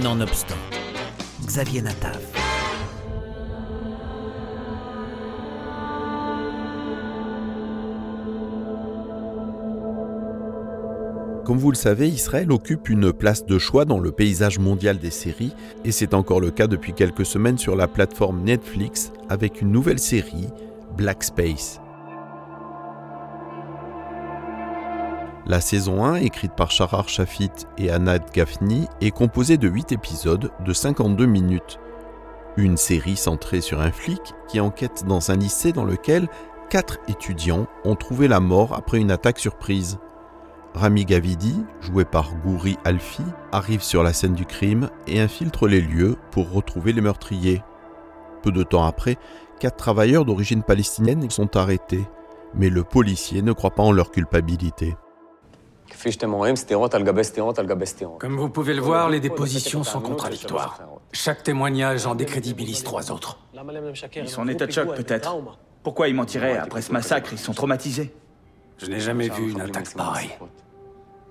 Nonobstant, Xavier Natav. Comme vous le savez, Israël occupe une place de choix dans le paysage mondial des séries, et c'est encore le cas depuis quelques semaines sur la plateforme Netflix avec une nouvelle série, Black Space. La saison 1, écrite par Sharar Shafit et Anad Gafni, est composée de 8 épisodes de 52 minutes. Une série centrée sur un flic qui enquête dans un lycée dans lequel 4 étudiants ont trouvé la mort après une attaque surprise. Rami Gavidi, joué par Gouri Alfi, arrive sur la scène du crime et infiltre les lieux pour retrouver les meurtriers. Peu de temps après, quatre travailleurs d'origine palestinienne sont arrêtés, mais le policier ne croit pas en leur culpabilité. Comme vous pouvez le voir, les dépositions sont contradictoires. Chaque témoignage en décrédibilise trois autres. Ils sont en état de choc, peut-être. Pourquoi ils mentiraient après ce massacre? Ils sont traumatisés. Je n'ai jamais vu une attaque pareille.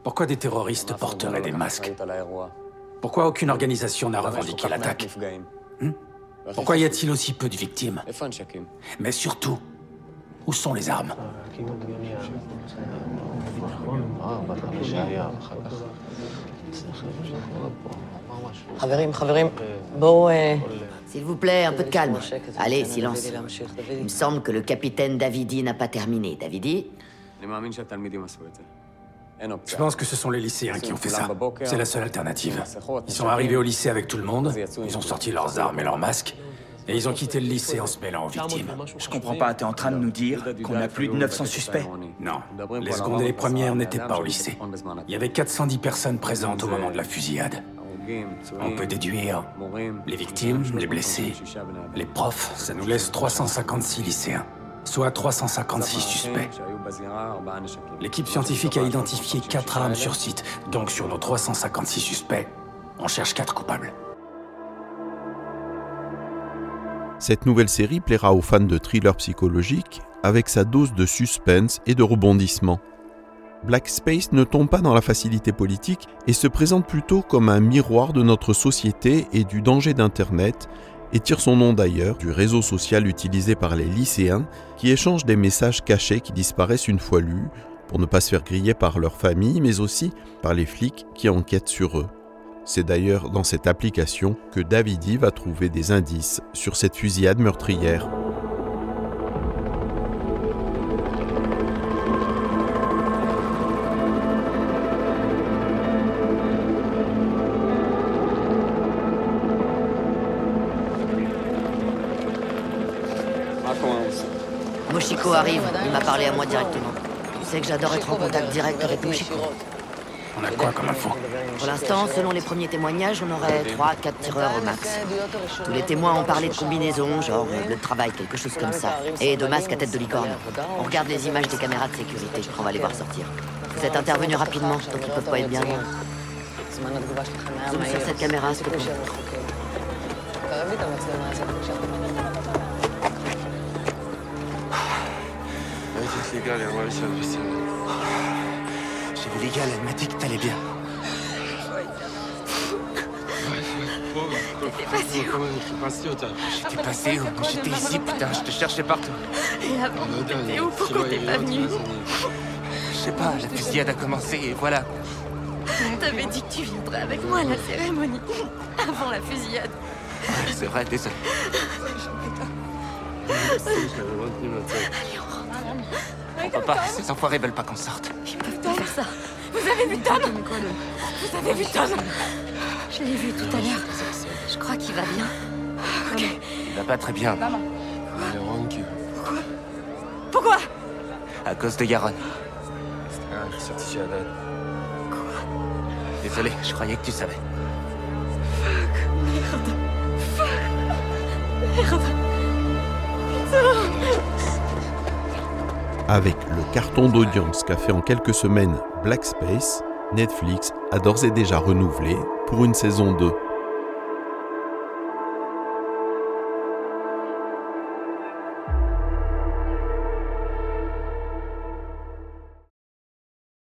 Pourquoi des terroristes porteraient des masques? Pourquoi aucune organisation n'a revendiqué l'attaque? Hmm? Pourquoi y a-t-il aussi peu de victimes? Mais surtout, où sont les armes S'il vous plaît, un peu de calme. Allez, silence. Il me semble que le capitaine Davidi n'a pas terminé. Davidi je pense que ce sont les lycéens qui ont fait ça. C'est la seule alternative. Ils sont arrivés au lycée avec tout le monde, ils ont sorti leurs armes et leurs masques, et ils ont quitté le lycée en se mêlant aux victimes. Je comprends pas, t'es en train de nous dire qu'on a plus de 900 suspects Non, les secondes et les premières n'étaient pas au lycée. Il y avait 410 personnes présentes au moment de la fusillade. On peut déduire les victimes, les blessés, les profs, ça nous laisse 356 lycéens soit 356 suspects. L'équipe scientifique a identifié 4 armes sur site, donc sur nos 356 suspects, on cherche 4 coupables. Cette nouvelle série plaira aux fans de thrillers psychologiques avec sa dose de suspense et de rebondissement. Black Space ne tombe pas dans la facilité politique et se présente plutôt comme un miroir de notre société et du danger d'Internet et tire son nom d'ailleurs du réseau social utilisé par les lycéens qui échangent des messages cachés qui disparaissent une fois lus pour ne pas se faire griller par leur famille mais aussi par les flics qui enquêtent sur eux. C'est d'ailleurs dans cette application que Davidi va trouver des indices sur cette fusillade meurtrière. Moshiko arrive, il m'a parlé à moi directement. Tu sais que j'adore être en contact direct avec Moshiko. On a quoi comme info? Pour l'instant, selon les premiers témoignages, on aurait 3-4 tireurs au max. Tous les témoins ont parlé de combinaisons, genre de travail, quelque chose comme ça. Et de masques à tête de licorne. On regarde les images des caméras de sécurité, on va les voir sortir. Vous êtes intervenu rapidement, donc ils peuvent pas être bien loin. Zoom sur cette caméra, s'il te plaît. Légal, elle m'a dit que t'allais bien. T'étais passé où J'étais passé où J'étais ici, putain, je te cherchais partout. Et avant, t'étais où Pourquoi t'es pas venu Je sais pas, la fusillade a commencé et voilà. T'avais dit que tu viendrais avec moi à la cérémonie, avant la fusillade. C'est vrai, désolé. Allez, on peut pas, ces enfoirés veulent pas qu'on sorte. Ils peuvent pas faire ça. Vous avez vu Tom Vous avez vu Tom Je l'ai vu tout à l'heure. Je crois qu'il va bien. Ok. Il va pas très bien. Pourquoi À cause de Yaron. Désolé, je croyais que tu savais. Merde. Fuck. Merde. Putain. Avec le carton d'audience qu'a fait en quelques semaines Black Space, Netflix a d'ores et déjà renouvelé pour une saison 2.